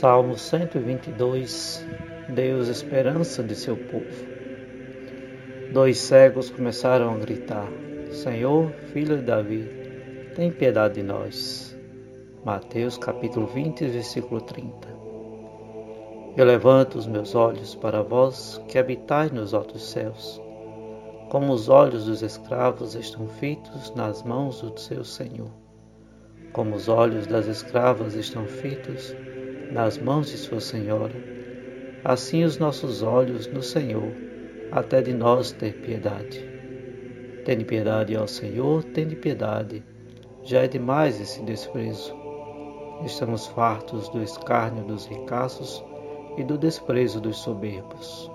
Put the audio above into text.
Salmo 122 Deus, esperança de seu povo. Dois cegos começaram a gritar: Senhor, filho de Davi, tem piedade de nós. Mateus capítulo 20, versículo 30. Eu levanto os meus olhos para vós que habitais nos altos céus. Como os olhos dos escravos estão fitos nas mãos do seu Senhor. Como os olhos das escravas estão fitos nas mãos de Sua Senhora, assim os nossos olhos no Senhor, até de nós ter piedade. Tende piedade, ó Senhor, tende piedade. Já é demais esse desprezo. Estamos fartos do escárnio dos ricaços e do desprezo dos soberbos.